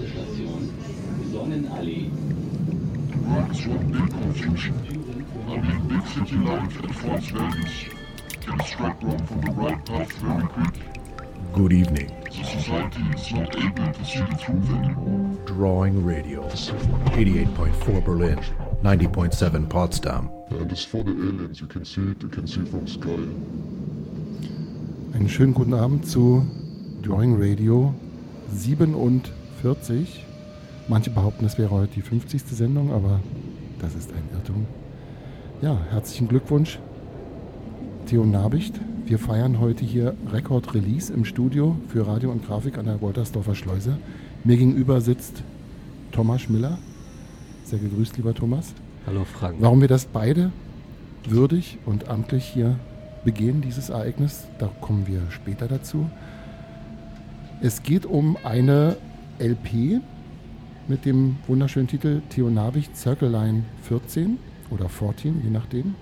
Nächste Station, Sonnenallee. Right, one big confusion. I'm in big city life at Fort Vegas. Can strike one from the right path very quick. Good evening. The society is not able to see the truth anymore. Drawing Radio. 88.4 Berlin, 90.7 Potsdam. And as for the aliens, you can see it, you can see from sky. Einen schönen guten Abend zu Drawing Radio 47. Manche behaupten, es wäre heute die 50. Sendung, aber das ist ein Irrtum. Ja, herzlichen Glückwunsch, Theo Nabicht. Wir feiern heute hier Record Release im Studio für Radio und Grafik an der Woltersdorfer Schleuse. Mir gegenüber sitzt Thomas Miller. Sehr gegrüßt, lieber Thomas. Hallo Frank. Warum wir das beide würdig und amtlich hier begehen, dieses Ereignis, da kommen wir später dazu. Es geht um eine LP mit dem wunderschönen Titel Theo Nabicht Circle Line 14 oder 14, je nachdem.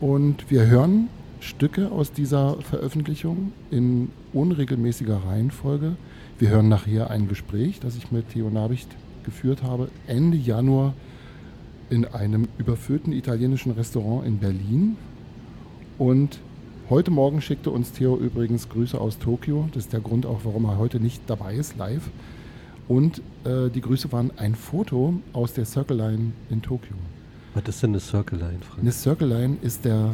Und wir hören Stücke aus dieser Veröffentlichung in unregelmäßiger Reihenfolge. Wir hören nachher ein Gespräch, das ich mit Theo Nabicht geführt habe, Ende Januar in einem überfüllten italienischen Restaurant in Berlin. Und heute Morgen schickte uns Theo übrigens Grüße aus Tokio. Das ist der Grund auch, warum er heute nicht dabei ist, live. Und äh, die Grüße waren ein Foto aus der Circle Line in Tokio. Was ist denn eine Circle Line, Frank? Eine Circle Line ist, der,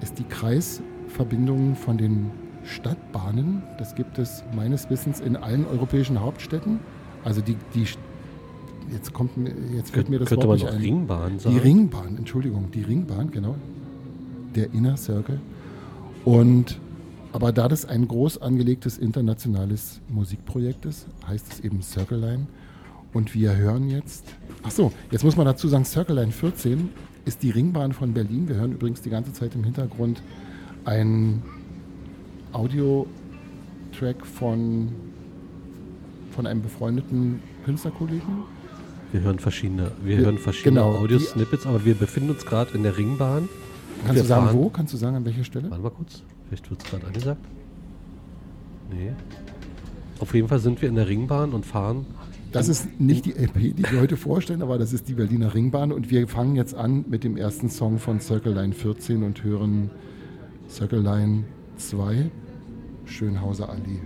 ist die Kreisverbindung von den Stadtbahnen. Das gibt es meines Wissens in allen europäischen Hauptstädten. Also die, die jetzt kommt jetzt fällt mir das Könnte Wort man nicht ein. Ringbahn sagen? Die Ringbahn, Entschuldigung, die Ringbahn, genau. Der Inner Circle. Und aber da das ein groß angelegtes internationales Musikprojekt ist, heißt es eben Circle Line. Und wir hören jetzt. Ach so, jetzt muss man dazu sagen, Circle Line 14 ist die Ringbahn von Berlin. Wir hören übrigens die ganze Zeit im Hintergrund ein Audio-Track von, von einem befreundeten Künstlerkollegen. Wir hören verschiedene, wir Wir- hören verschiedene genau, Audiosnippets, aber wir befinden uns gerade in der Ringbahn. Kannst du sagen, fahren- wo? Kannst du sagen, an welcher Stelle? Warte mal kurz, vielleicht wird es gerade angesagt. Nee. Auf jeden Fall sind wir in der Ringbahn und fahren. Das ist nicht die LP, die wir heute vorstellen, aber das ist die Berliner Ringbahn. Und wir fangen jetzt an mit dem ersten Song von Circle Line 14 und hören Circle Line 2, Schönhauser Allee.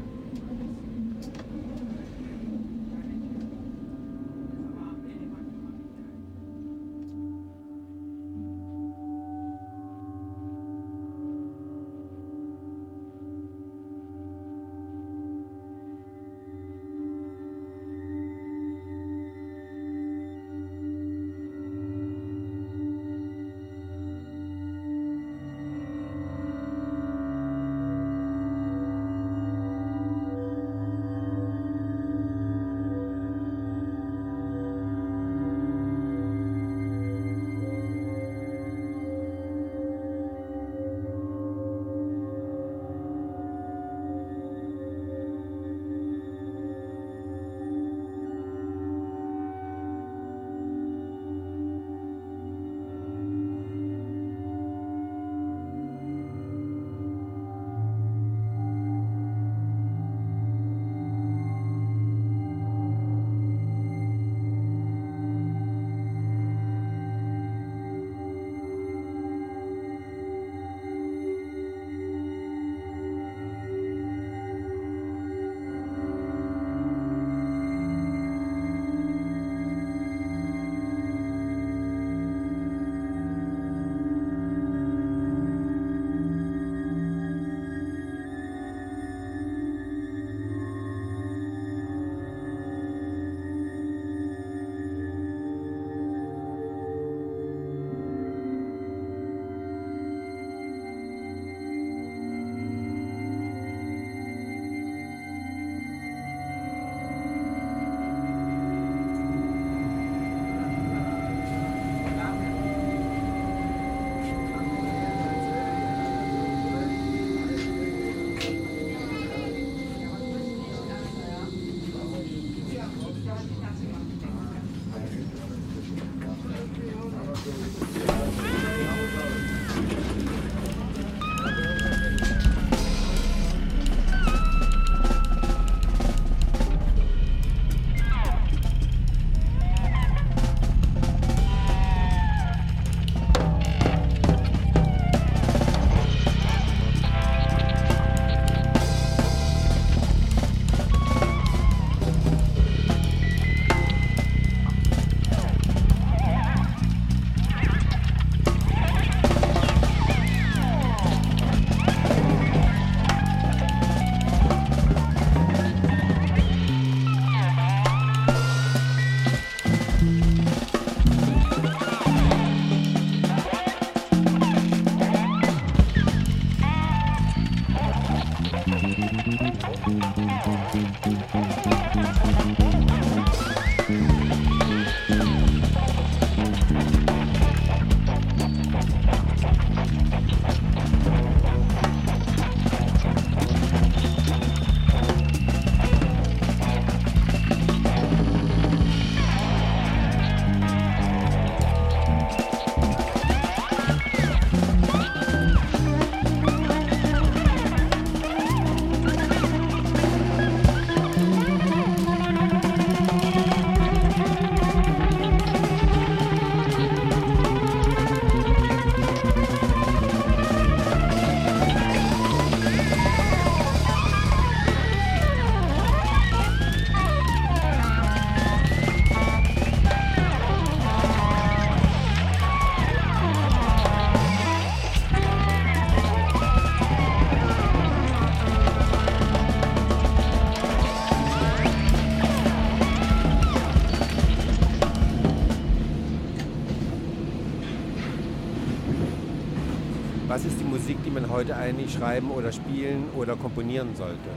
Heute eigentlich schreiben oder spielen oder komponieren sollte?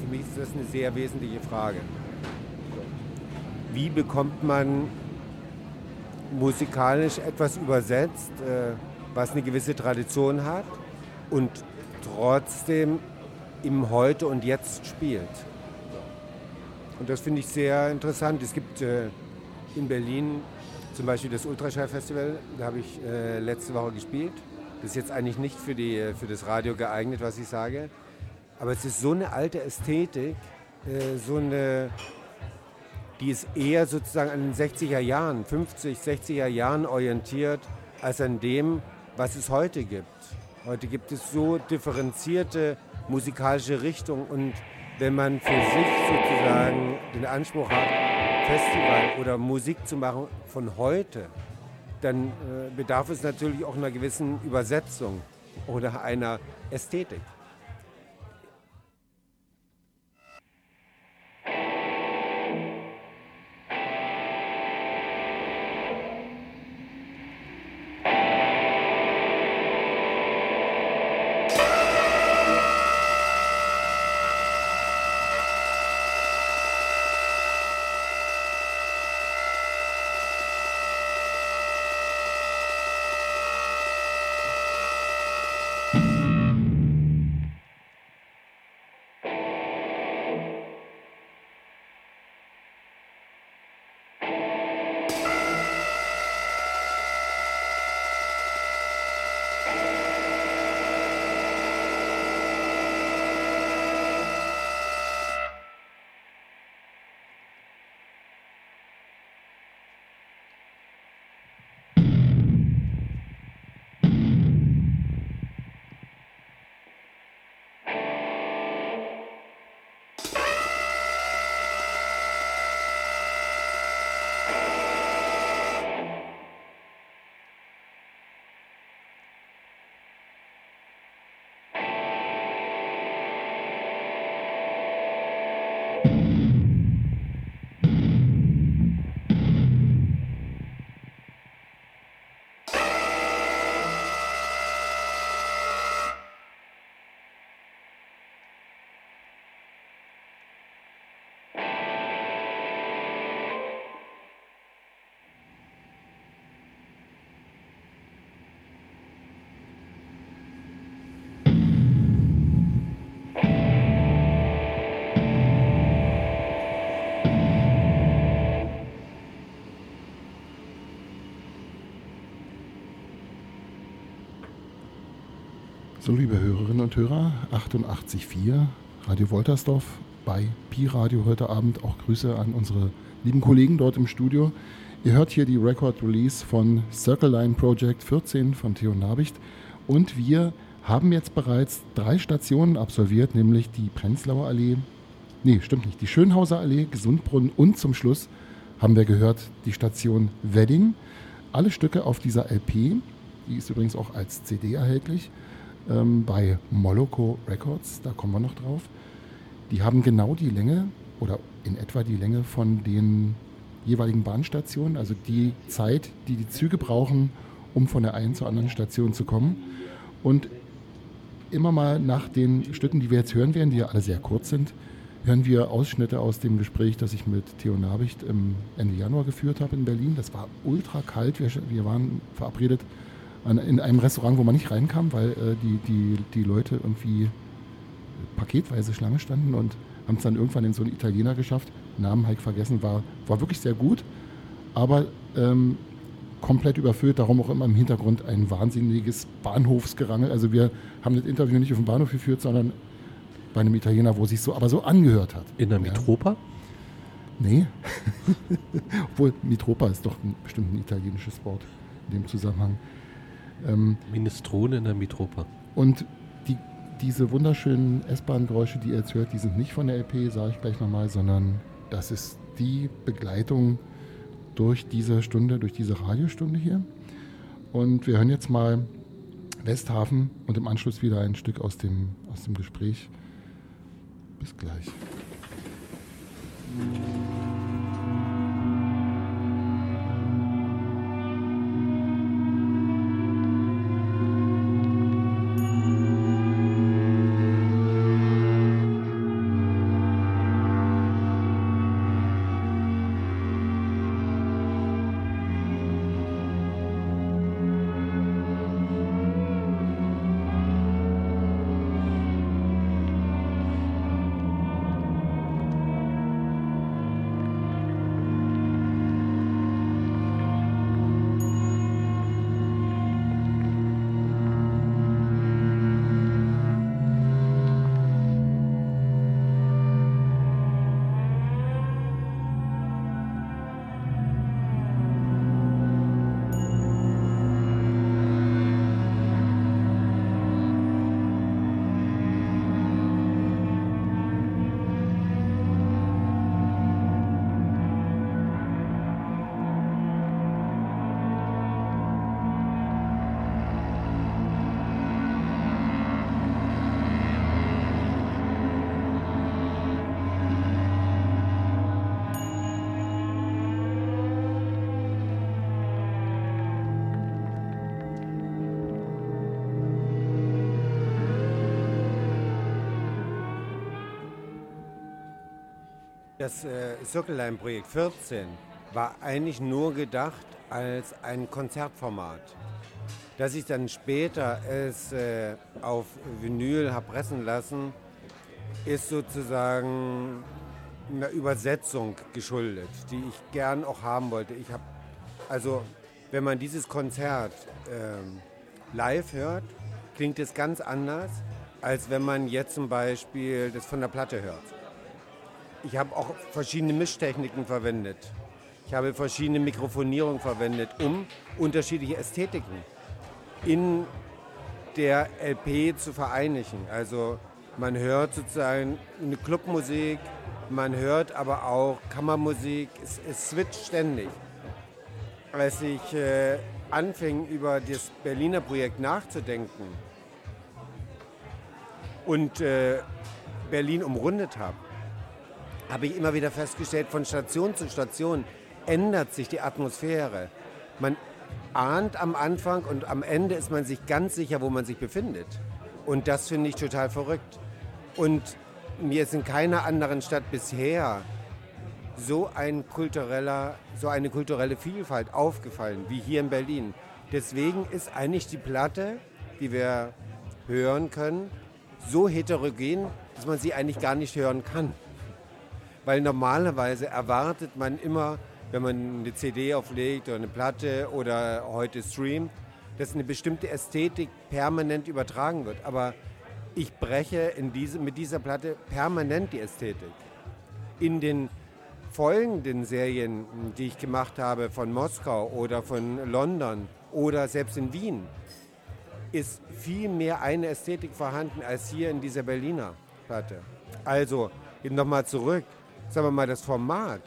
Für mich ist das eine sehr wesentliche Frage. Wie bekommt man musikalisch etwas übersetzt, äh, was eine gewisse Tradition hat und trotzdem im Heute und Jetzt spielt? Und das finde ich sehr interessant. Es gibt äh, in Berlin zum Beispiel das Ultraschall-Festival, da habe ich äh, letzte Woche gespielt. Das ist jetzt eigentlich nicht für, die, für das Radio geeignet, was ich sage. Aber es ist so eine alte Ästhetik, äh, so eine, die ist eher sozusagen an den 60er Jahren, 50, 60er Jahren orientiert, als an dem, was es heute gibt. Heute gibt es so differenzierte musikalische Richtungen und wenn man für sich sozusagen den Anspruch hat, Festival oder Musik zu machen von heute, dann äh, bedarf es natürlich auch einer gewissen Übersetzung oder einer Ästhetik. So, liebe Hörerinnen und Hörer, 88.4 Radio Woltersdorf bei Pi Radio heute Abend. Auch Grüße an unsere lieben Kollegen dort im Studio. Ihr hört hier die Record Release von Circle Line Project 14 von Theo Nabicht. Und wir haben jetzt bereits drei Stationen absolviert, nämlich die Prenzlauer Allee, nee, stimmt nicht, die Schönhauser Allee, Gesundbrunnen und zum Schluss haben wir gehört die Station Wedding. Alle Stücke auf dieser LP, die ist übrigens auch als CD erhältlich, ähm, bei Moloko Records, da kommen wir noch drauf. Die haben genau die Länge oder in etwa die Länge von den jeweiligen Bahnstationen, also die Zeit, die die Züge brauchen, um von der einen zur anderen Station zu kommen. Und immer mal nach den Stücken, die wir jetzt hören werden, die ja alle sehr kurz sind, hören wir Ausschnitte aus dem Gespräch, das ich mit Theo Nabicht Ende Januar geführt habe in Berlin. Das war ultra kalt. Wir, wir waren verabredet an, in einem Restaurant, wo man nicht reinkam, weil äh, die, die, die Leute irgendwie paketweise Schlange standen und haben es dann irgendwann in so einen Italiener geschafft. Namen halt vergessen, war, war wirklich sehr gut, aber ähm, komplett überfüllt, darum auch immer im Hintergrund ein wahnsinniges Bahnhofsgerangel. Also wir haben das Interview nicht auf dem Bahnhof geführt, sondern bei einem Italiener, wo sich so aber so angehört hat. In der Mitropa? Ja. Nee. Obwohl, Mitropa ist doch ein, bestimmt ein italienisches Wort in dem Zusammenhang. Ähm, Minestrone in der Mitropa. Und die, diese wunderschönen S-Bahn-Geräusche, die ihr jetzt hört, die sind nicht von der LP, sage ich gleich nochmal, sondern das ist die Begleitung durch diese Stunde, durch diese Radiostunde hier. Und wir hören jetzt mal Westhafen und im Anschluss wieder ein Stück aus dem, aus dem Gespräch. Bis gleich. Das äh, Circle Line Projekt 14 war eigentlich nur gedacht als ein Konzertformat. Dass ich dann später es äh, auf Vinyl habe pressen lassen, ist sozusagen einer Übersetzung geschuldet, die ich gern auch haben wollte. Ich habe also, wenn man dieses Konzert ähm, live hört, klingt es ganz anders, als wenn man jetzt zum Beispiel das von der Platte hört. Ich habe auch verschiedene Mischtechniken verwendet. Ich habe verschiedene Mikrofonierungen verwendet, um unterschiedliche Ästhetiken in der LP zu vereinigen. Also man hört sozusagen eine Clubmusik, man hört aber auch Kammermusik, es, es switcht ständig. Als ich äh, anfing, über das Berliner Projekt nachzudenken und äh, Berlin umrundet habe, habe ich immer wieder festgestellt, von Station zu Station ändert sich die Atmosphäre. Man ahnt am Anfang und am Ende ist man sich ganz sicher, wo man sich befindet. Und das finde ich total verrückt. Und mir ist in keiner anderen Stadt bisher so, ein kultureller, so eine kulturelle Vielfalt aufgefallen wie hier in Berlin. Deswegen ist eigentlich die Platte, die wir hören können, so heterogen, dass man sie eigentlich gar nicht hören kann. Weil normalerweise erwartet man immer, wenn man eine CD auflegt oder eine Platte oder heute streamt, dass eine bestimmte Ästhetik permanent übertragen wird. Aber ich breche diese, mit dieser Platte permanent die Ästhetik. In den folgenden Serien, die ich gemacht habe von Moskau oder von London oder selbst in Wien, ist viel mehr eine Ästhetik vorhanden als hier in dieser Berliner Platte. Also, nochmal zurück, sagen wir mal, das Format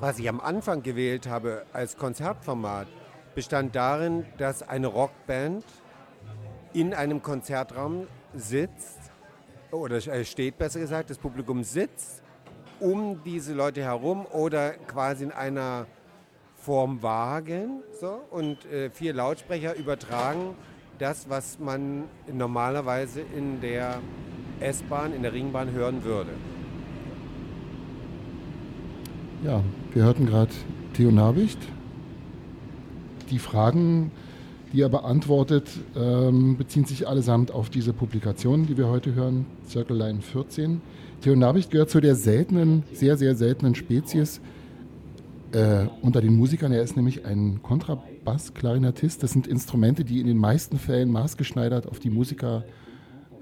was ich am Anfang gewählt habe als Konzertformat, bestand darin, dass eine Rockband in einem Konzertraum sitzt, oder steht besser gesagt, das Publikum sitzt um diese Leute herum oder quasi in einer Form Wagen so, und äh, vier Lautsprecher übertragen das, was man normalerweise in der S-Bahn, in der Ringbahn hören würde. Ja, wir hörten gerade Theo Nabicht. Die Fragen, die er beantwortet, ähm, beziehen sich allesamt auf diese Publikation, die wir heute hören, Circle Line 14. Theo Nabicht gehört zu der seltenen, sehr, sehr seltenen Spezies äh, unter den Musikern. Er ist nämlich ein Kontrabass-Klarinettist. Das sind Instrumente, die in den meisten Fällen maßgeschneidert auf die Musiker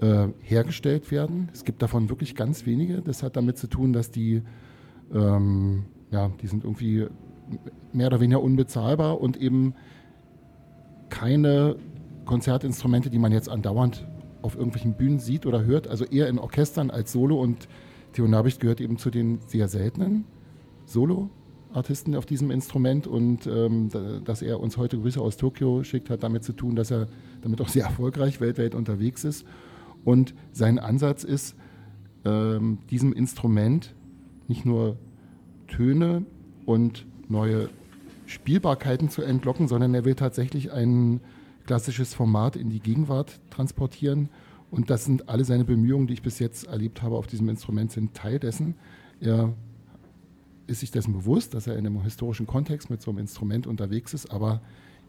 äh, hergestellt werden. Es gibt davon wirklich ganz wenige. Das hat damit zu tun, dass die ähm, ja, die sind irgendwie mehr oder weniger unbezahlbar und eben keine Konzertinstrumente, die man jetzt andauernd auf irgendwelchen Bühnen sieht oder hört, also eher in Orchestern als Solo. Und Theo Nabicht gehört eben zu den sehr seltenen Solo-Artisten auf diesem Instrument. Und ähm, dass er uns heute Grüße aus Tokio schickt, hat damit zu tun, dass er damit auch sehr erfolgreich weltweit unterwegs ist. Und sein Ansatz ist, ähm, diesem Instrument nicht nur Töne und neue Spielbarkeiten zu entlocken, sondern er will tatsächlich ein klassisches Format in die Gegenwart transportieren. Und das sind alle seine Bemühungen, die ich bis jetzt erlebt habe auf diesem Instrument, sind Teil dessen. Er ist sich dessen bewusst, dass er in einem historischen Kontext mit so einem Instrument unterwegs ist, aber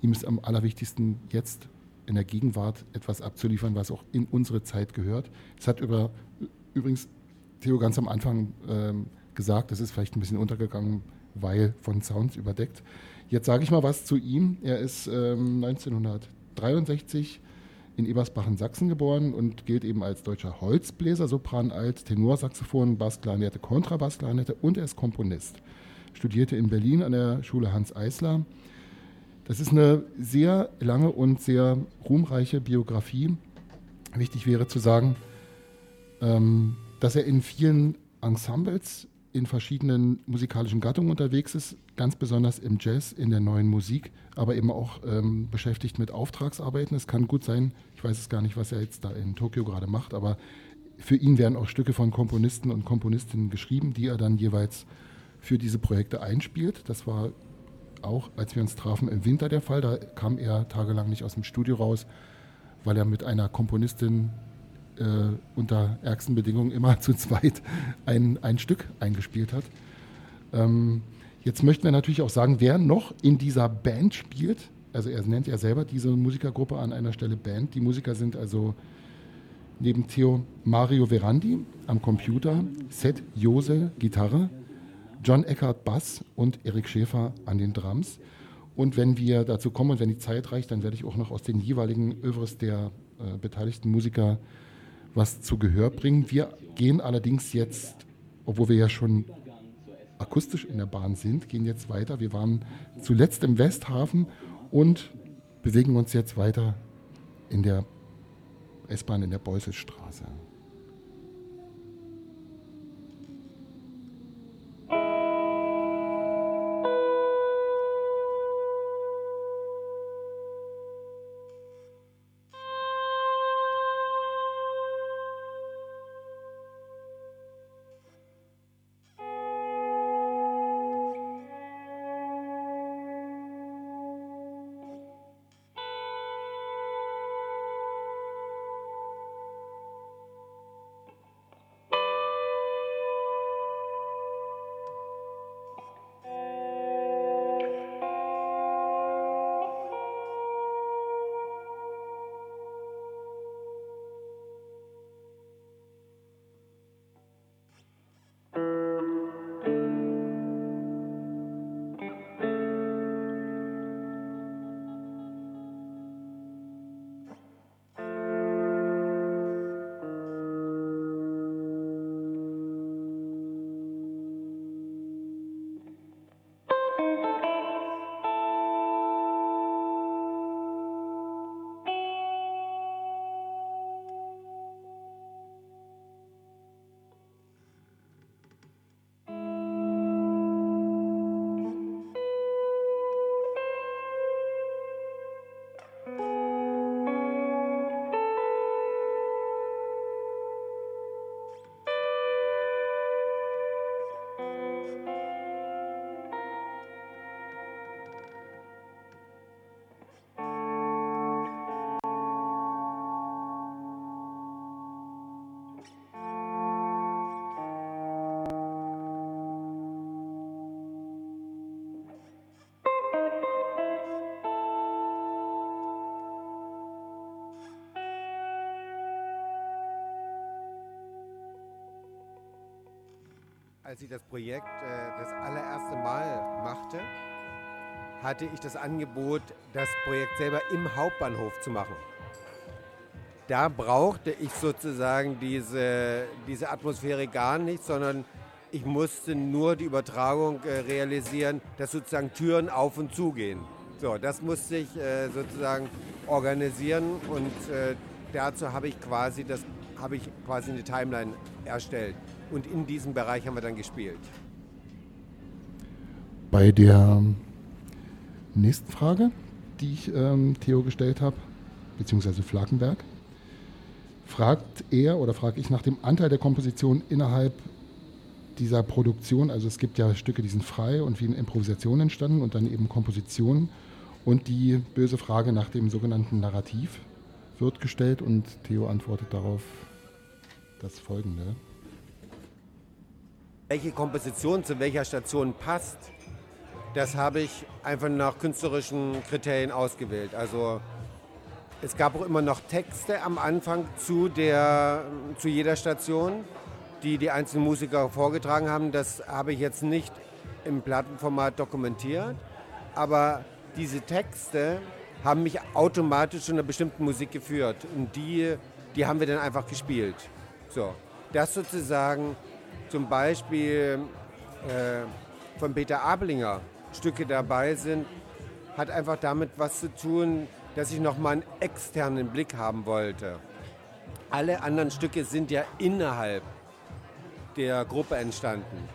ihm ist am allerwichtigsten jetzt in der Gegenwart etwas abzuliefern, was auch in unsere Zeit gehört. Es hat über, übrigens Theo ganz am Anfang ähm, gesagt, das ist vielleicht ein bisschen untergegangen, weil von Sounds überdeckt. Jetzt sage ich mal was zu ihm. Er ist ähm, 1963 in Ebersbach in Sachsen geboren und gilt eben als deutscher Holzbläser, Sopran, Alt, Tenorsaxophon, Bassklarinette, Kontrabassklarinette und er ist Komponist. Studierte in Berlin an der Schule Hans Eisler. Das ist eine sehr lange und sehr ruhmreiche Biografie. Wichtig wäre zu sagen, ähm, dass er in vielen Ensembles in verschiedenen musikalischen Gattungen unterwegs ist, ganz besonders im Jazz, in der neuen Musik, aber eben auch ähm, beschäftigt mit Auftragsarbeiten. Es kann gut sein, ich weiß es gar nicht, was er jetzt da in Tokio gerade macht, aber für ihn werden auch Stücke von Komponisten und Komponistinnen geschrieben, die er dann jeweils für diese Projekte einspielt. Das war auch, als wir uns trafen, im Winter der Fall. Da kam er tagelang nicht aus dem Studio raus, weil er mit einer Komponistin äh, unter ärgsten Bedingungen immer zu zweit ein, ein Stück eingespielt hat. Ähm, jetzt möchten wir natürlich auch sagen, wer noch in dieser Band spielt. Also er nennt ja selber diese Musikergruppe an einer Stelle Band. Die Musiker sind also neben Theo Mario Verandi am Computer, Seth Jose Gitarre, John Eckert Bass und Erik Schäfer an den Drums. Und wenn wir dazu kommen und wenn die Zeit reicht, dann werde ich auch noch aus den jeweiligen Övres der äh, beteiligten Musiker was zu Gehör bringen. Wir gehen allerdings jetzt, obwohl wir ja schon akustisch in der Bahn sind, gehen jetzt weiter. Wir waren zuletzt im Westhafen und bewegen uns jetzt weiter in der S-Bahn in der Beusselstraße. Als ich das Projekt äh, das allererste Mal machte, hatte ich das Angebot, das Projekt selber im Hauptbahnhof zu machen. Da brauchte ich sozusagen diese, diese Atmosphäre gar nicht, sondern ich musste nur die Übertragung äh, realisieren, dass sozusagen Türen auf und zu gehen. So, das musste ich äh, sozusagen organisieren und äh, dazu habe ich quasi habe ich quasi eine Timeline erstellt. Und in diesem Bereich haben wir dann gespielt. Bei der nächsten Frage, die ich ähm, Theo gestellt habe, beziehungsweise Flakenberg, fragt er oder frage ich nach dem Anteil der Komposition innerhalb dieser Produktion. Also es gibt ja Stücke, die sind frei und wie in Improvisation entstanden und dann eben Kompositionen. Und die böse Frage nach dem sogenannten Narrativ wird gestellt und Theo antwortet darauf das folgende. Welche Komposition zu welcher Station passt, das habe ich einfach nach künstlerischen Kriterien ausgewählt. Also es gab auch immer noch Texte am Anfang zu, der, zu jeder Station, die die einzelnen Musiker vorgetragen haben. Das habe ich jetzt nicht im Plattenformat dokumentiert, aber diese Texte haben mich automatisch zu einer bestimmten Musik geführt und die, die haben wir dann einfach gespielt. So, dass sozusagen zum Beispiel äh, von Peter Ablinger Stücke dabei sind, hat einfach damit was zu tun, dass ich nochmal einen externen Blick haben wollte. Alle anderen Stücke sind ja innerhalb der Gruppe entstanden.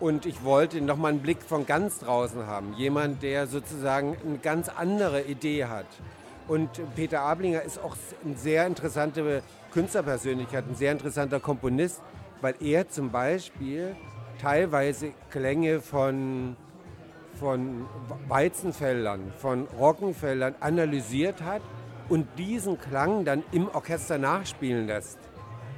Und ich wollte nochmal einen Blick von ganz draußen haben. Jemand, der sozusagen eine ganz andere Idee hat. Und Peter Ablinger ist auch eine sehr interessante Künstlerpersönlichkeit, ein sehr interessanter Komponist, weil er zum Beispiel teilweise Klänge von, von Weizenfeldern, von Roggenfeldern analysiert hat und diesen Klang dann im Orchester nachspielen lässt.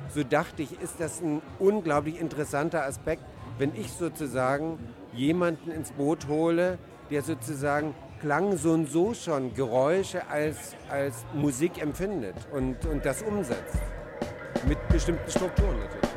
so dachte ich, ist das ein unglaublich interessanter Aspekt, wenn ich sozusagen jemanden ins Boot hole, der sozusagen Klang so und so schon Geräusche als, als Musik empfindet und, und das umsetzt. Mit bestimmten Strukturen natürlich.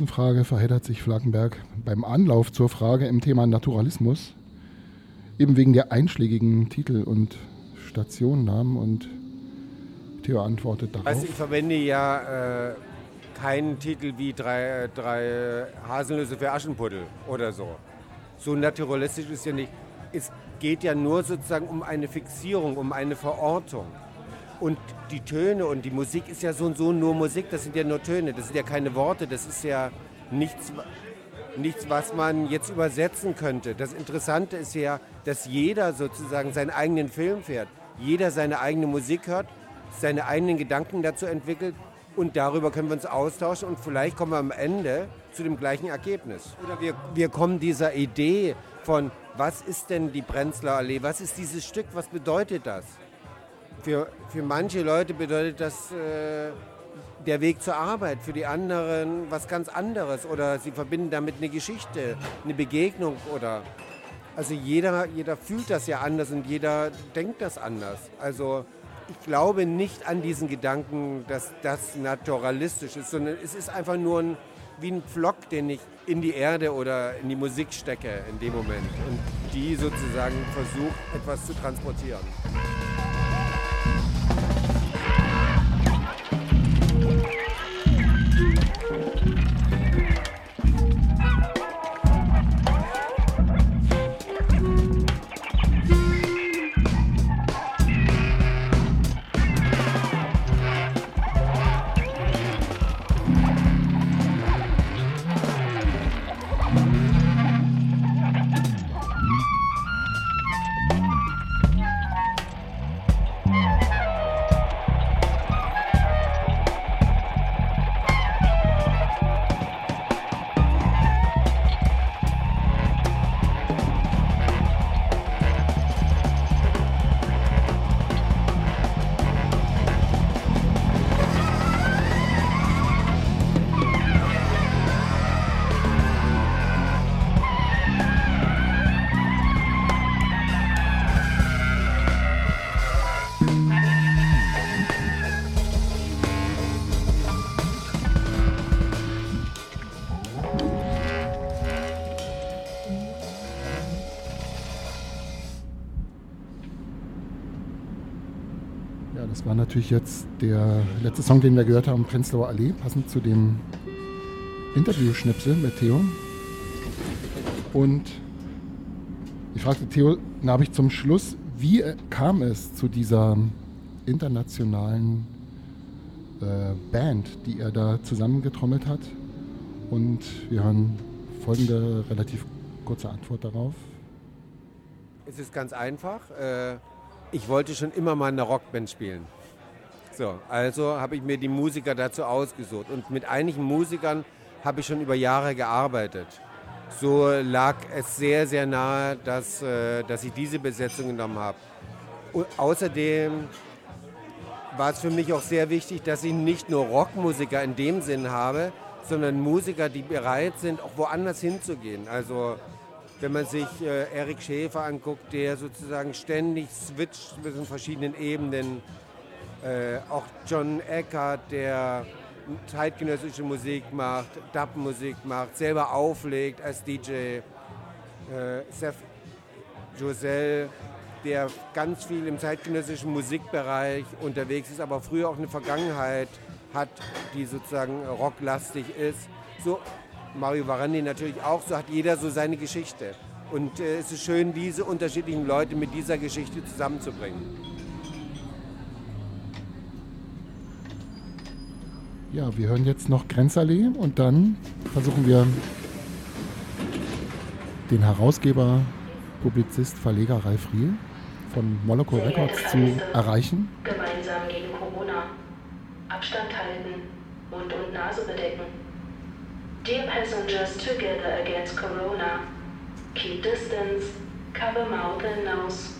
Nächsten Frage verheddert sich Flakenberg beim Anlauf zur Frage im Thema Naturalismus, eben wegen der einschlägigen Titel und Stationennamen und Theo antwortet darauf. Also ich verwende ja äh, keinen Titel wie drei, drei Haselnüsse für Aschenputtel oder so. So naturalistisch ist ja nicht. Es geht ja nur sozusagen um eine Fixierung, um eine Verortung. Und die Töne und die Musik ist ja so und so nur Musik, das sind ja nur Töne, das sind ja keine Worte, das ist ja nichts, nichts, was man jetzt übersetzen könnte. Das Interessante ist ja, dass jeder sozusagen seinen eigenen Film fährt, jeder seine eigene Musik hört, seine eigenen Gedanken dazu entwickelt und darüber können wir uns austauschen und vielleicht kommen wir am Ende zu dem gleichen Ergebnis. Oder wir, wir kommen dieser Idee von, was ist denn die Prenzler Allee, was ist dieses Stück, was bedeutet das? Für, für manche Leute bedeutet das äh, der Weg zur Arbeit, für die anderen was ganz anderes oder sie verbinden damit eine Geschichte, eine Begegnung oder also jeder, jeder fühlt das ja anders und jeder denkt das anders. Also ich glaube nicht an diesen Gedanken, dass das naturalistisch ist, sondern es ist einfach nur ein, wie ein Pflock, den ich in die Erde oder in die Musik stecke in dem Moment und die sozusagen versucht, etwas zu transportieren. War natürlich jetzt der letzte Song, den wir gehört haben, Prenzlauer Allee, passend zu dem Interview-Schnipsel mit Theo. Und ich fragte Theo, na, habe ich zum Schluss, wie kam es zu dieser internationalen äh, Band, die er da zusammengetrommelt hat? Und wir hören folgende relativ kurze Antwort darauf. Es ist ganz einfach. Äh, ich wollte schon immer mal eine Rockband spielen. So, also habe ich mir die Musiker dazu ausgesucht. Und mit einigen Musikern habe ich schon über Jahre gearbeitet. So lag es sehr, sehr nahe, dass, äh, dass ich diese Besetzung genommen habe. Und außerdem war es für mich auch sehr wichtig, dass ich nicht nur Rockmusiker in dem Sinn habe, sondern Musiker, die bereit sind, auch woanders hinzugehen. Also wenn man sich äh, Eric Schäfer anguckt, der sozusagen ständig switcht zwischen verschiedenen Ebenen. Äh, auch John Eckert, der zeitgenössische Musik macht, Dub-Musik macht, selber auflegt als DJ. Äh, Seth Josel, der ganz viel im zeitgenössischen Musikbereich unterwegs ist, aber früher auch eine Vergangenheit hat, die sozusagen rocklastig ist. So, Mario Varandi natürlich auch, so hat jeder so seine Geschichte. Und äh, es ist schön, diese unterschiedlichen Leute mit dieser Geschichte zusammenzubringen. Ja, wir hören jetzt noch Grenzallee und dann versuchen wir den Herausgeber, Publizist, Verleger Ralf Riel von Moloko Records zu erreichen. Gemeinsam gegen Corona. Abstand halten. Mund und Nase bedecken. Dear passengers together against Corona. Keep distance. Cover mouth and nose.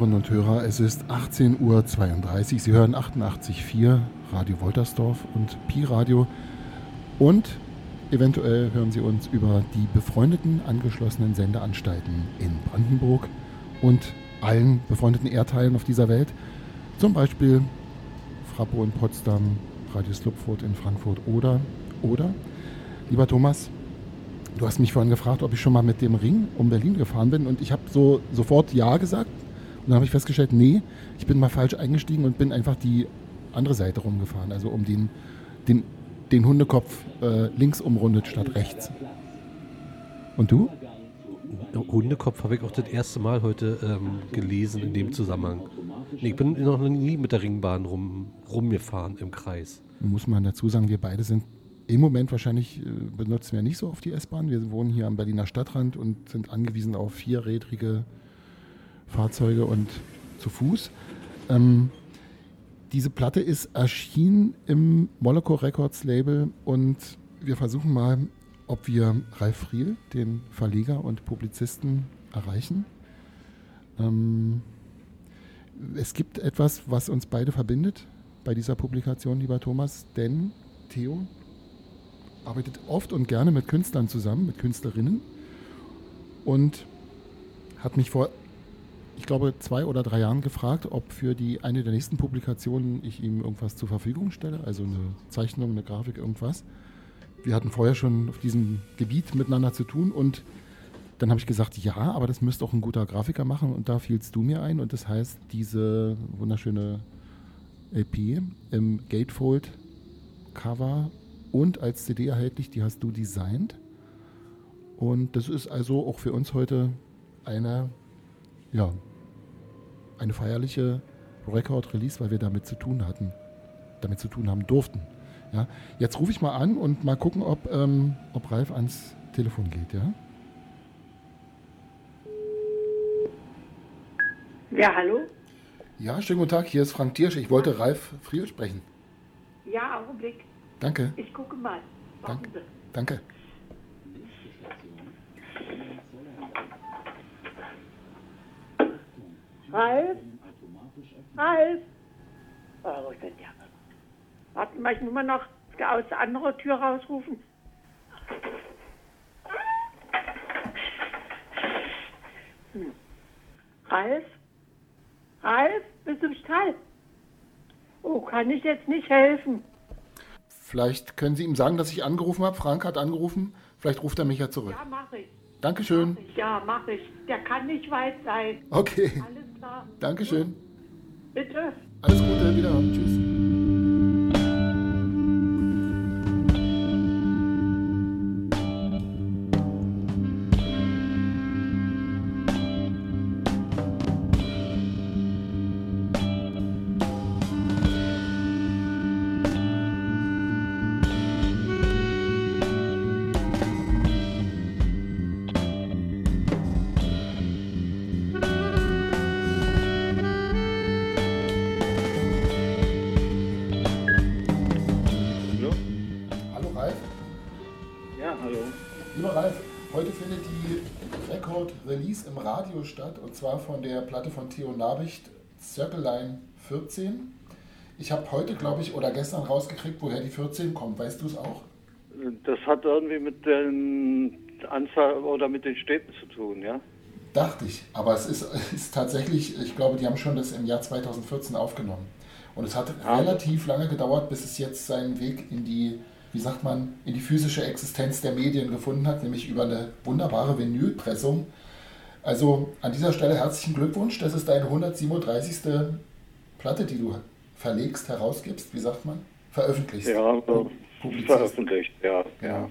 Hörerinnen und Hörer, es ist 18.32 Uhr. Sie hören 88.4 Radio Woltersdorf und Pi Radio. Und eventuell hören Sie uns über die befreundeten angeschlossenen Sendeanstalten in Brandenburg und allen befreundeten Erdteilen auf dieser Welt. Zum Beispiel Frappo in Potsdam, Radio Slupfurt in Frankfurt oder, oder, lieber Thomas, Du hast mich vorhin gefragt, ob ich schon mal mit dem Ring um Berlin gefahren bin und ich habe so sofort Ja gesagt. Und dann habe ich festgestellt, nee, ich bin mal falsch eingestiegen und bin einfach die andere Seite rumgefahren, also um den, den, den Hundekopf äh, links umrundet statt rechts. Und du? Hundekopf habe ich auch das erste Mal heute ähm, gelesen in dem Zusammenhang. Nee, ich bin noch nie mit der Ringbahn rum, rumgefahren im Kreis. Muss man dazu sagen, wir beide sind im Moment wahrscheinlich, äh, benutzen wir nicht so oft die S-Bahn. Wir wohnen hier am Berliner Stadtrand und sind angewiesen auf vierrädrige Fahrzeuge und zu Fuß. Ähm, diese Platte ist erschienen im Moloko Records Label und wir versuchen mal, ob wir Ralf Friel, den Verleger und Publizisten, erreichen. Ähm, es gibt etwas, was uns beide verbindet bei dieser Publikation, lieber Thomas, denn Theo, arbeitet oft und gerne mit Künstlern zusammen, mit Künstlerinnen und hat mich vor, ich glaube, zwei oder drei Jahren gefragt, ob für die eine der nächsten Publikationen ich ihm irgendwas zur Verfügung stelle, also eine Zeichnung, eine Grafik, irgendwas. Wir hatten vorher schon auf diesem Gebiet miteinander zu tun und dann habe ich gesagt, ja, aber das müsste auch ein guter Grafiker machen und da fielst du mir ein und das heißt, diese wunderschöne LP im Gatefold Cover und als CD erhältlich, die hast du designt. Und das ist also auch für uns heute eine, ja, eine feierliche Record-Release, weil wir damit zu tun hatten, damit zu tun haben durften. Ja, jetzt rufe ich mal an und mal gucken, ob, ähm, ob Ralf ans Telefon geht, ja? Ja, hallo? Ja, schönen guten Tag, hier ist Frank Tiersch. Ich wollte Ralf Friel sprechen. Ja, Augenblick. Danke, Ich gucke mal. Warten danke, Sie. danke. Ralf? Ralf? Oh, wo ist denn der? Warten mal, ich muss mal noch aus der anderen Tür rausrufen. Hm. Ralf? Ralf? Bist du im Stall? Oh, kann ich jetzt nicht helfen? Vielleicht können Sie ihm sagen, dass ich angerufen habe. Frank hat angerufen. Vielleicht ruft er mich ja zurück. Ja, mach ich. Dankeschön. Ja, mach ich. Der kann nicht weit sein. Okay, Alles. Dankeschön. Bitte. Alles Gute, wiederhören. Tschüss. Release im Radio statt und zwar von der Platte von Theo Nabicht, Circle Line 14. Ich habe heute, glaube ich, oder gestern rausgekriegt, woher die 14 kommt. Weißt du es auch? Das hat irgendwie mit den Anzahl oder mit den Städten zu tun, ja? Dachte ich, aber es ist, ist tatsächlich, ich glaube, die haben schon das im Jahr 2014 aufgenommen. Und es hat Ah. relativ lange gedauert, bis es jetzt seinen Weg in die, wie sagt man, in die physische Existenz der Medien gefunden hat, nämlich über eine wunderbare Vinylpressung. Also an dieser Stelle herzlichen Glückwunsch, das ist deine 137. Platte, die du verlegst, herausgibst, wie sagt man? Veröffentlichst. Ja, Pu- publizierst. veröffentlicht, ja. Genau. ja.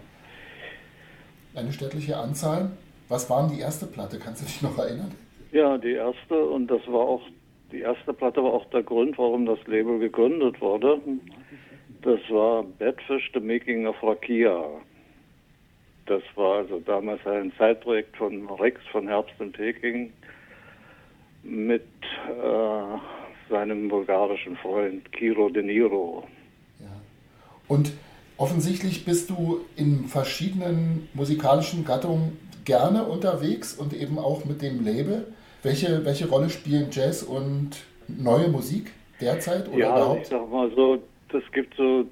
Eine stattliche Anzahl. Was war denn die erste Platte? Kannst du dich noch erinnern? Ja, die erste und das war auch, die erste Platte war auch der Grund, warum das Label gegründet wurde. Das war Badfish, The Making of Rakia. Das war also damals ein Zeitprojekt von Rex von Herbst in Peking mit äh, seinem bulgarischen Freund Kiro De Niro. Und offensichtlich bist du in verschiedenen musikalischen Gattungen gerne unterwegs und eben auch mit dem Label. Welche, welche Rolle spielen Jazz und neue Musik derzeit oder Ja, ich überhaupt? sag mal so, das gibt so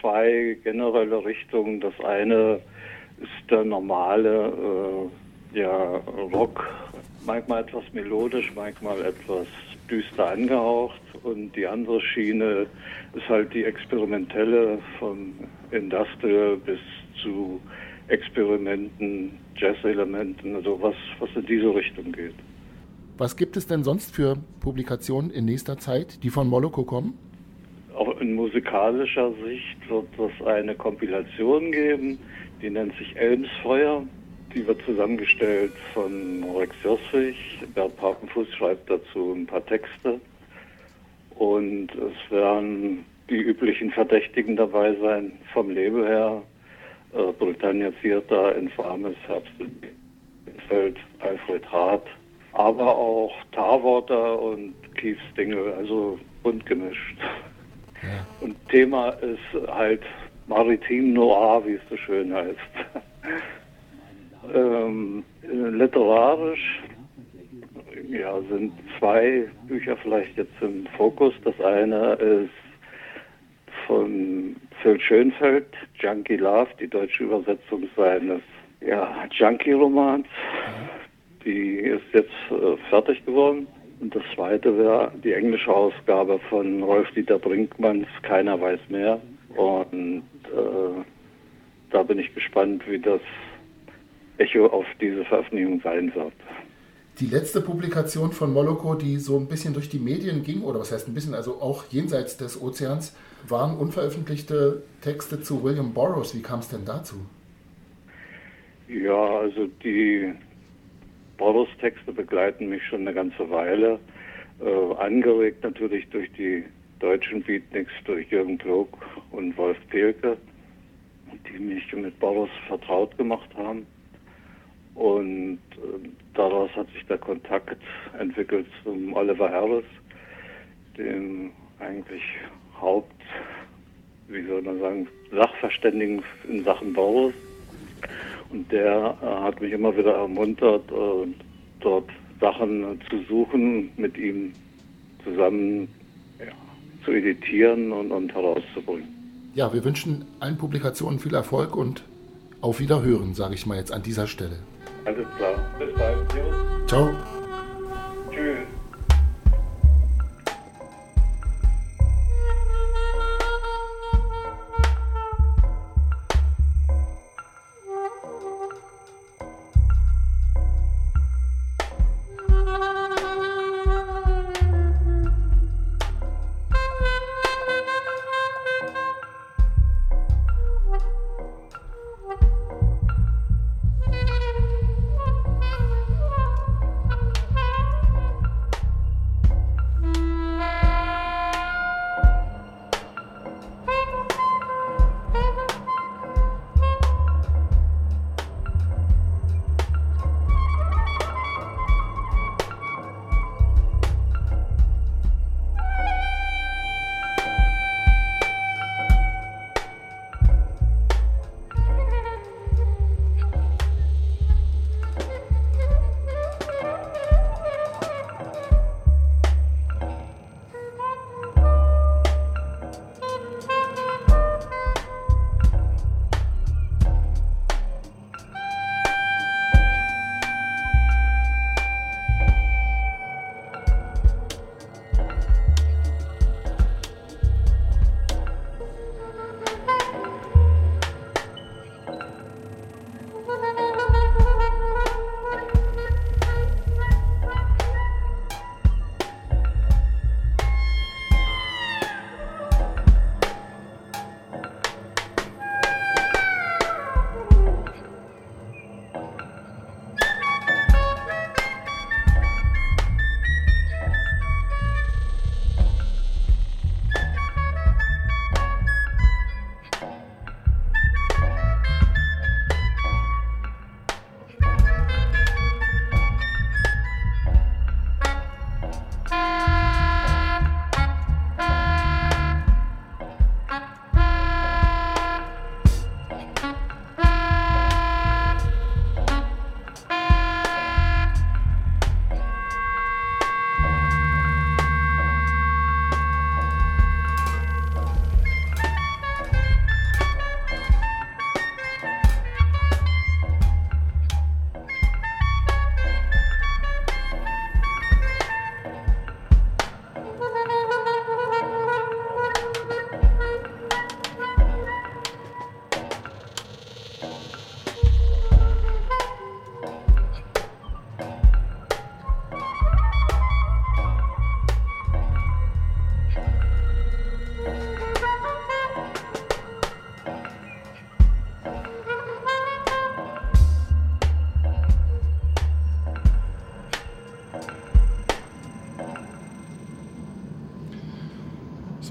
zwei generelle Richtungen. Das eine ist der normale äh, ja, Rock, manchmal etwas melodisch, manchmal etwas düster angehaucht. Und die andere Schiene ist halt die experimentelle, von Industrial bis zu Experimenten, Jazz-Elementen, also was, was in diese Richtung geht. Was gibt es denn sonst für Publikationen in nächster Zeit, die von Moloko kommen? In musikalischer Sicht wird es eine Kompilation geben, die nennt sich Elmsfeuer. Die wird zusammengestellt von Rex Josswig. Bert Papenfuß schreibt dazu ein paar Texte. Und es werden die üblichen Verdächtigen dabei sein, vom Label her. Äh, Britannia Theater, Infames, Herbstfeld, Alfred Hart. Aber auch Tarwater und Keith Stingel, also bunt gemischt. Und Thema ist halt Maritim Noir, wie es so schön heißt. ähm, literarisch ja, sind zwei Bücher vielleicht jetzt im Fokus. Das eine ist von Phil Schönfeld, Junkie Love, die deutsche Übersetzung seines ja, Junkie-Romans. Die ist jetzt äh, fertig geworden. Und das zweite wäre die englische Ausgabe von Rolf-Dieter Brinkmanns Keiner weiß mehr. Und äh, da bin ich gespannt, wie das Echo auf diese Veröffentlichung sein wird. Die letzte Publikation von Moloko, die so ein bisschen durch die Medien ging, oder was heißt ein bisschen, also auch jenseits des Ozeans, waren unveröffentlichte Texte zu William Burroughs. Wie kam es denn dazu? Ja, also die Burroughs-Texte begleiten mich schon eine ganze Weile. Äh, angeregt natürlich durch die deutschen Beatniks, durch Jürgen Klug und Wolf Pelke, die mich mit Burroughs vertraut gemacht haben. Und äh, daraus hat sich der Kontakt entwickelt zum Oliver Harris, dem eigentlich Haupt, wie soll man sagen, Sachverständigen in Sachen Burroughs. Und der äh, hat mich immer wieder ermuntert, äh, dort Sachen zu suchen, mit ihm zusammen ja, zu editieren und, und herauszubringen. Ja, wir wünschen allen Publikationen viel Erfolg und auf Wiederhören, sage ich mal jetzt an dieser Stelle. Alles klar. Bis bald. Ciao.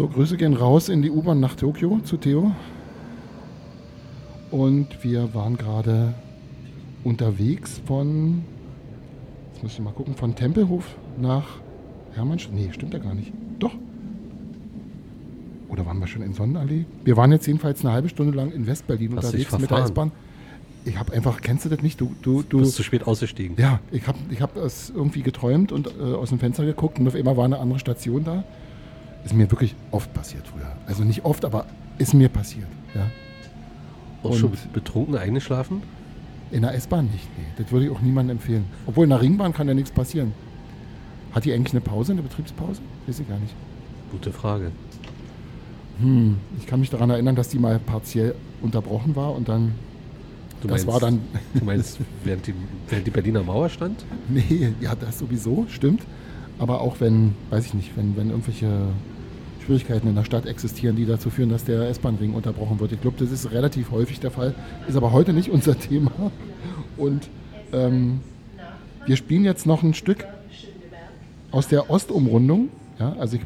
So, Grüße gehen raus in die U-Bahn nach Tokio zu Theo. Und wir waren gerade unterwegs von, jetzt muss ich mal gucken, von Tempelhof nach Hermannstadt. Nee, stimmt ja gar nicht. Doch. Oder waren wir schon in Sonnenallee? Wir waren jetzt jedenfalls eine halbe Stunde lang in Westberlin Hast unterwegs mit der. S-Bahn. Ich habe einfach, kennst du das nicht? Du, du, Du du, bist zu spät ausgestiegen. ja, ich habe ich hab es irgendwie geträumt und äh, aus dem Fenster geguckt und auf einmal war eine andere Station da. Ist mir wirklich oft passiert früher. Also nicht oft, aber ist mir passiert. Ja. Auch schon betrunken eingeschlafen? In der S-Bahn nicht. Nee, das würde ich auch niemandem empfehlen. Obwohl in der Ringbahn kann ja nichts passieren. Hat die eigentlich eine Pause, eine Betriebspause? Weiß ich gar nicht. Gute Frage. Hm, ich kann mich daran erinnern, dass die mal partiell unterbrochen war und dann. Du das meinst, war dann. Du meinst, während die, während die Berliner Mauer stand? nee, ja, das sowieso, stimmt. Aber auch wenn, weiß ich nicht, wenn, wenn irgendwelche Schwierigkeiten in der Stadt existieren, die dazu führen, dass der S-Bahn-Ring unterbrochen wird. Ich glaube, das ist relativ häufig der Fall, ist aber heute nicht unser Thema. Und ähm, wir spielen jetzt noch ein Stück aus der Ostumrundung. Ja, also ich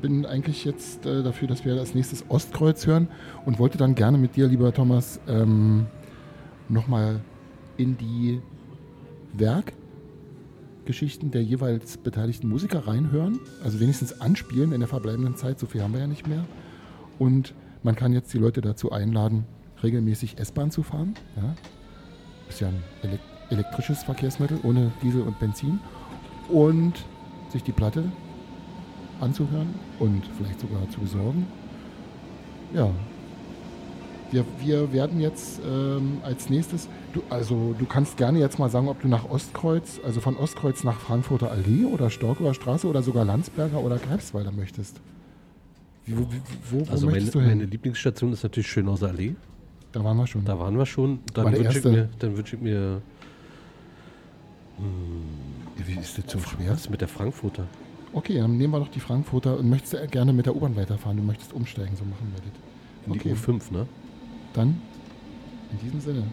bin eigentlich jetzt äh, dafür, dass wir als nächstes Ostkreuz hören und wollte dann gerne mit dir, lieber Thomas, ähm, nochmal in die Werkgeschichten der jeweils beteiligten Musiker reinhören. Also wenigstens anspielen in der verbleibenden Zeit. So viel haben wir ja nicht mehr. Und man kann jetzt die Leute dazu einladen, regelmäßig S-Bahn zu fahren. Ja. Ist ja ein elek elektrisches Verkehrsmittel ohne Diesel und Benzin. Und sich die Platte anzuhören und vielleicht sogar zu besorgen. Ja. Wir, wir werden jetzt ähm, als nächstes, du, also du kannst gerne jetzt mal sagen, ob du nach Ostkreuz, also von Ostkreuz nach Frankfurter Allee oder Storkower Straße oder sogar Landsberger oder Greifswalder möchtest. Wie, wo, wo, wo Also meine, möchtest du hin? meine Lieblingsstation ist natürlich Schönhauser Allee. Da waren wir schon. Da waren wir schon. Dann wünsche ich mir, dann wünsche ich mir Wie ist das so schwer? was mit der Frankfurter. Okay, dann nehmen wir doch die Frankfurter und möchtest du gerne mit der U-Bahn weiterfahren. Du möchtest umsteigen, so machen wir das. In Okay. die U5, ne? Dann in diesem Sinne.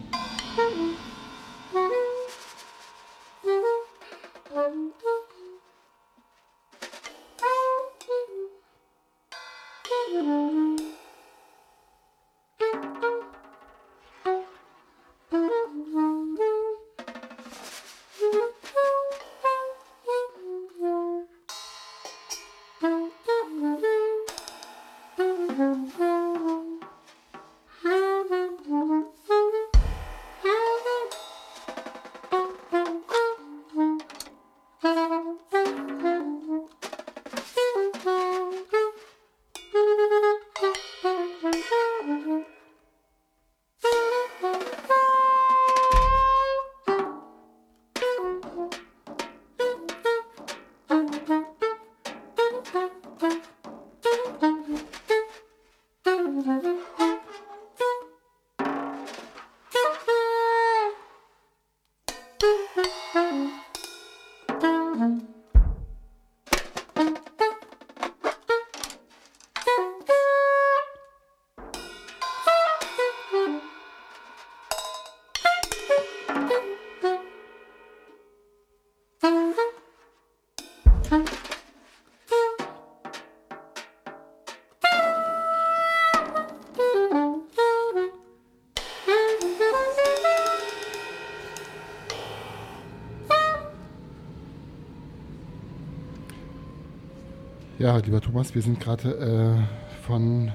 Ja, lieber Thomas, wir sind gerade äh, von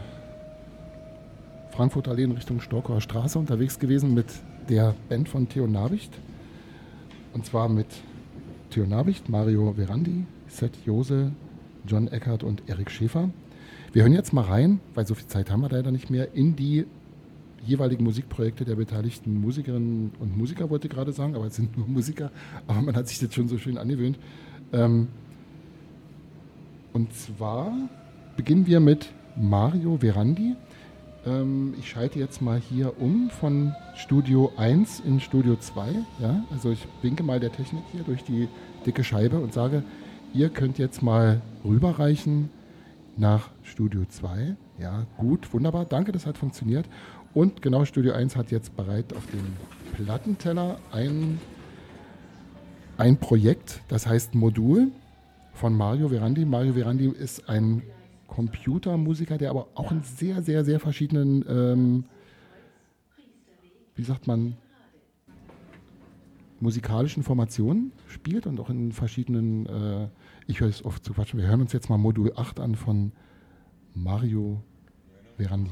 Frankfurt Allee in Richtung Storkower Straße unterwegs gewesen mit der Band von Theo Nabicht. Und zwar mit Theo Nabicht, Mario Verandi, Seth Jose, John Eckert und Erik Schäfer. Wir hören jetzt mal rein, weil so viel Zeit haben wir leider nicht mehr, in die jeweiligen Musikprojekte der beteiligten Musikerinnen und Musiker, wollte ich gerade sagen, aber es sind nur Musiker, aber man hat sich das schon so schön angewöhnt. Ähm, und zwar beginnen wir mit Mario Verandi. Ähm, ich schalte jetzt mal hier um von Studio 1 in Studio 2. Ja? Also ich winke mal der Technik hier durch die dicke Scheibe und sage, ihr könnt jetzt mal rüberreichen nach Studio 2. Ja, gut, wunderbar. Danke, das hat funktioniert. Und genau, Studio 1 hat jetzt bereit auf dem Plattenteller ein, ein Projekt, das heißt Modul von Mario Verandi. Mario Verandi ist ein Computermusiker, der aber auch in sehr, sehr, sehr verschiedenen, ähm, wie sagt man, musikalischen Formationen spielt und auch in verschiedenen, äh, ich höre es oft zu quatschen, wir hören uns jetzt mal Modul 8 an von Mario Verandi.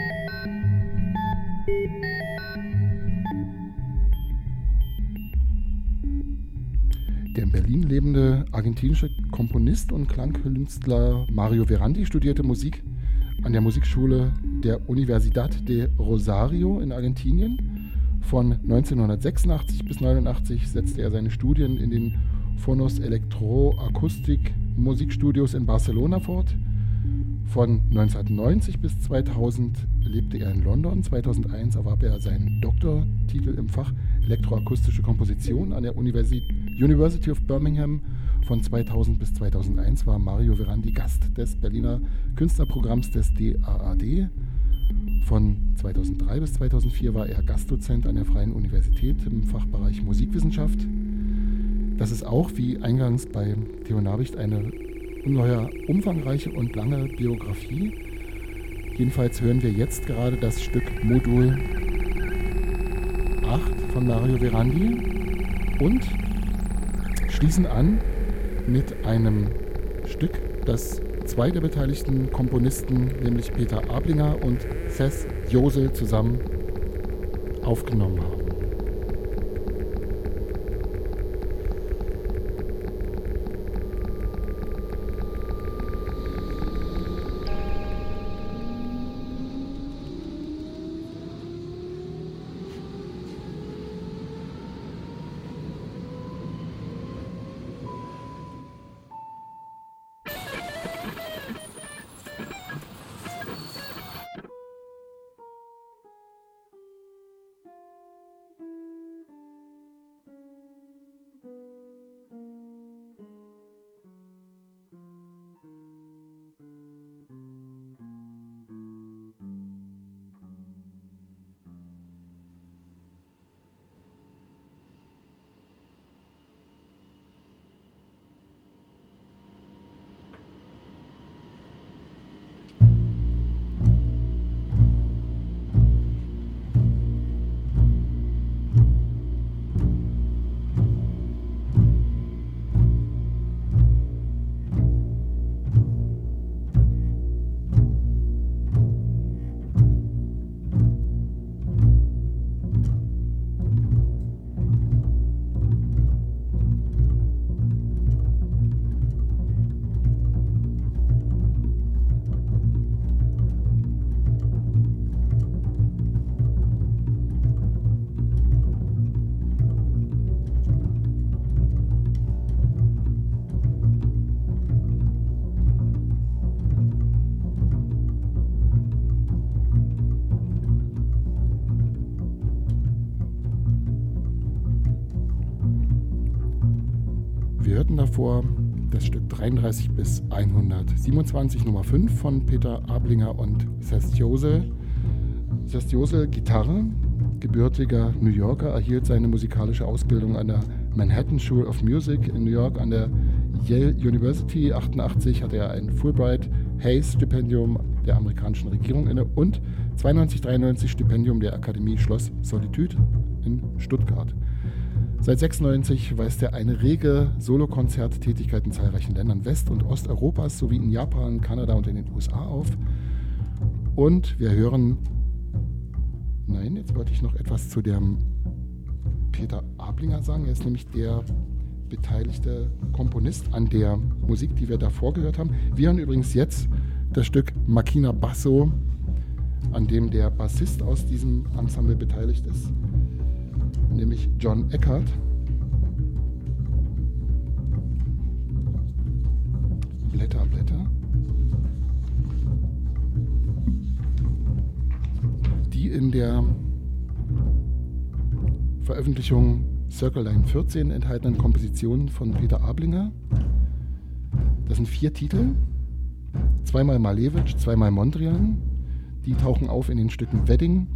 lebende argentinische Komponist und Klangkünstler Mario Verandi studierte Musik an der Musikschule der Universidad de Rosario in Argentinien. Von 1986 bis 1989 setzte er seine Studien in den Phonos Elektroakustik Musikstudios in Barcelona fort. Von 1990 bis 2000 lebte er in London. 2001 erwarb er seinen Doktortitel im Fach Elektroakustische Komposition an der Universi University of Birmingham. Von 2000 bis 2001 war Mario Verandi Gast des Berliner Künstlerprogramms des DAAD. Von 2003 bis 2004 war er Gastdozent an der Freien Universität im Fachbereich Musikwissenschaft. Das ist auch, wie eingangs bei Theo Nabicht, eine ungeheuer umfangreiche und lange Biografie. Jedenfalls hören wir jetzt gerade das Stück Modul 8 von Mario Verandi und schließen an mit einem Stück, das zwei der beteiligten Komponisten, nämlich Peter Ablinger und Seth Josel, zusammen aufgenommen haben. Davor das Stück 33 bis 127 Nummer 5 von Peter Ablinger und Seth Josel. Seth Josel, Gitarre, gebürtiger New Yorker, erhielt seine musikalische Ausbildung an der Manhattan School of Music in New York an der Yale University. 88 hatte er ein Fulbright Hayes Stipendium der amerikanischen Regierung inne und 92-93 Stipendium der Akademie Schloss Solitude in Stuttgart. Seit 96 weist er eine rege Solokonzerttätigkeit in zahlreichen Ländern West- und Osteuropas sowie in Japan, Kanada und in den USA auf. Und wir hören. Nein, jetzt wollte ich noch etwas zu dem Peter Ablinger sagen. Er ist nämlich der beteiligte Komponist an der Musik, die wir davor gehört haben. Wir hören übrigens jetzt das Stück Makina Basso, an dem der Bassist aus diesem Ensemble beteiligt ist nämlich John Eckert. Blätter, Blätter. Die in der Veröffentlichung Circle Line 14 enthaltenen Kompositionen von Peter Ablinger. Das sind vier Titel. Zweimal Malevich, zweimal Mondrian. Die tauchen auf in den Stücken Wedding,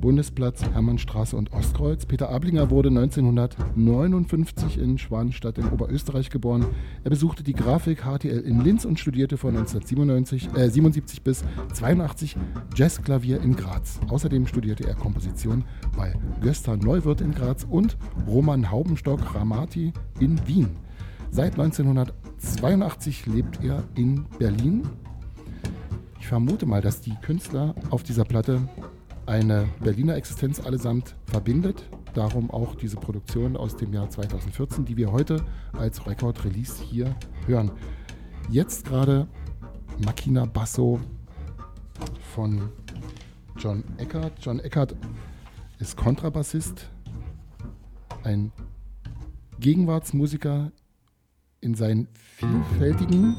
Bundesplatz, Hermannstraße und Ostkreuz. Peter Ablinger wurde 1959 in Schwanstadt in Oberösterreich geboren. Er besuchte die Grafik HTL in Linz und studierte von 1977 äh, 77 bis 82 Jazzklavier in Graz. Außerdem studierte er Komposition bei Gösta Neuwirth in Graz und Roman Haubenstock Ramati in Wien. Seit 1982 lebt er in Berlin. Ich vermute mal, dass die Künstler auf dieser Platte eine Berliner Existenz allesamt verbindet. Darum auch diese Produktion aus dem Jahr 2014, die wir heute als Record-Release hier hören. Jetzt gerade Makina Basso von John Eckert. John Eckert ist Kontrabassist, ein Gegenwartsmusiker in seinen vielfältigen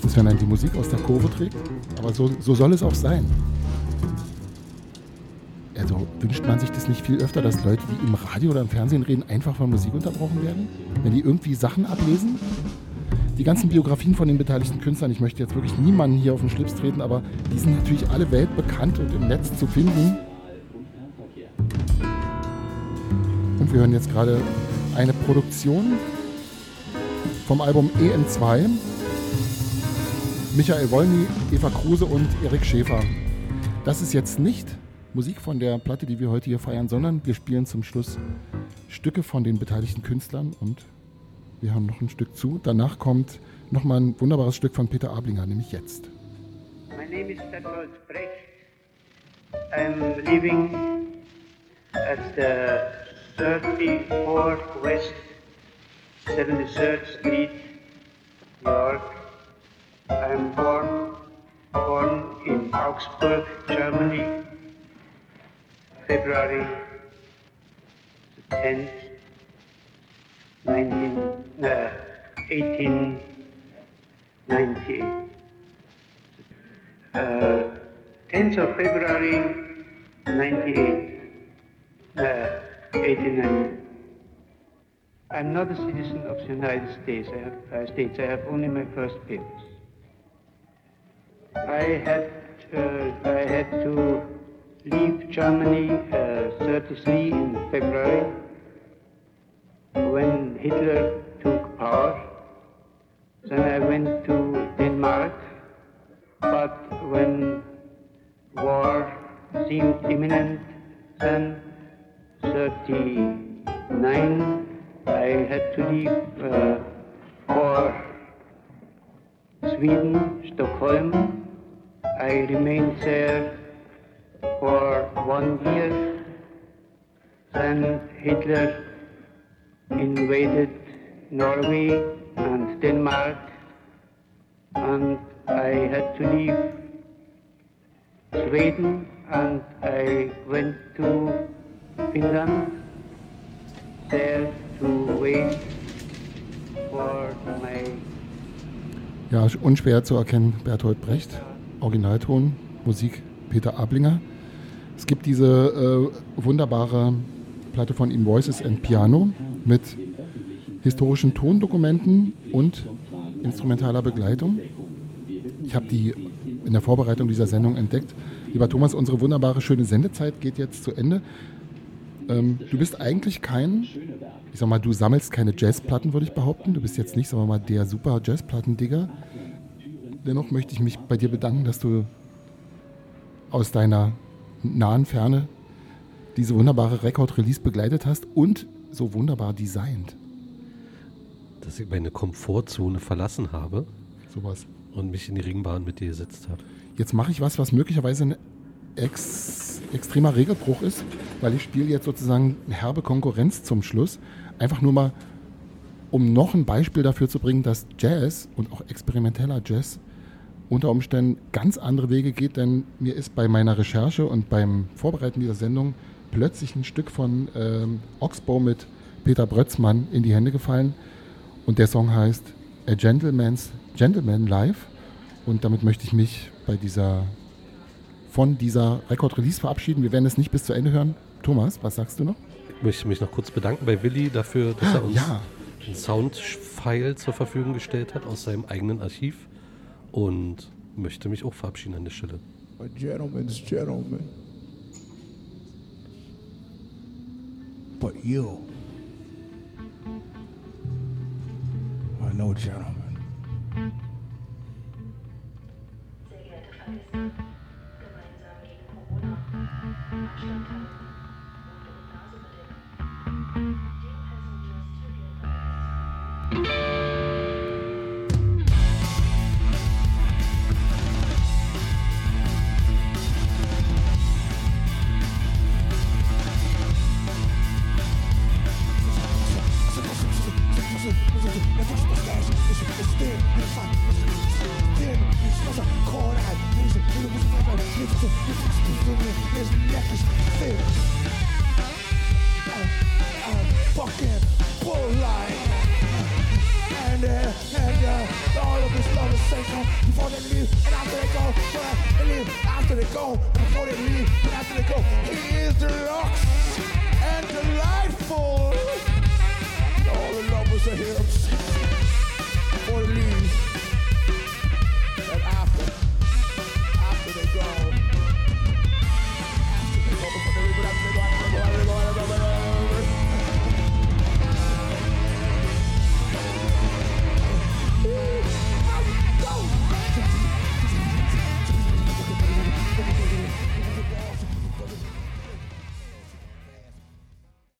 Das wenn er die Musik aus der Kurve trägt. Aber so, so soll es auch sein. Also wünscht man sich das nicht viel öfter, dass Leute, die im Radio oder im Fernsehen reden, einfach von Musik unterbrochen werden? Wenn die irgendwie Sachen ablesen? Die ganzen Biografien von den beteiligten Künstlern, ich möchte jetzt wirklich niemanden hier auf den Schlips treten, aber die sind natürlich alle weltbekannt und im Netz zu finden. Und wir hören jetzt gerade eine Produktion vom Album EM2 Michael Wolny, Eva Kruse und Erik Schäfer. Das ist jetzt nicht Musik von der Platte, die wir heute hier feiern, sondern wir spielen zum Schluss Stücke von den beteiligten Künstlern und wir haben noch ein Stück zu. Danach kommt nochmal ein wunderbares Stück von Peter Ablinger, nämlich jetzt. My name is Bertolt Brecht. I'm living at the 34 West 73rd Street, New York. I'm born, born in Augsburg, Germany, February 10th, 19, uh, 1898. Uh, 10th of February 98, uh, 89. I'm not a citizen of the United States. I have, uh, States. I have only my first papers. I had uh, I had to leave Germany uh, 33 in February when Hitler took power. Then I went to Denmark, but when war seemed imminent, then 39 I had to leave uh, for Sweden, Stockholm. I remained there for one year. Then Hitler invaded Norway and Denmark, and I had to leave Sweden and I went to Finland there to wait for my Ja, unschwer zu erkennen, Bertolt Brecht. Originalton, Musik Peter Ablinger. Es gibt diese äh, wunderbare Platte von ihm Voices and Piano mit historischen Tondokumenten und instrumentaler Begleitung. Ich habe die in der Vorbereitung dieser Sendung entdeckt. Lieber Thomas, unsere wunderbare, schöne Sendezeit geht jetzt zu Ende. Ähm, du bist eigentlich kein, ich sag mal, du sammelst keine Jazzplatten, würde ich behaupten. Du bist jetzt nicht, sagen wir mal, der super Jazzplattendigger dennoch möchte ich mich bei dir bedanken, dass du aus deiner nahen Ferne diese wunderbare Record-Release begleitet hast und so wunderbar designt. Dass ich meine Komfortzone verlassen habe. Sowas. Und mich in die Ringbahn mit dir gesetzt habe. Jetzt mache ich was, was möglicherweise ein ex extremer Regelbruch ist, weil ich spiele jetzt sozusagen herbe Konkurrenz zum Schluss. Einfach nur mal, um noch ein Beispiel dafür zu bringen, dass Jazz und auch experimenteller Jazz unter Umständen ganz andere Wege geht, denn mir ist bei meiner Recherche und beim Vorbereiten dieser Sendung plötzlich ein Stück von ähm, Oxbow mit Peter Brötzmann in die Hände gefallen und der Song heißt A Gentleman's Gentleman Live und damit möchte ich mich bei dieser von dieser Record Release verabschieden. Wir werden es nicht bis zu Ende hören. Thomas, was sagst du noch? Ich möchte mich noch kurz bedanken bei Willi dafür, dass ah, er uns ja. einen Soundfile zur Verfügung gestellt hat aus seinem eigenen Archiv und möchte mich auch verabschieden an der Stelle. A gentleman's gentleman. But you are no gentleman. Sehr geehrte Fahrgäste.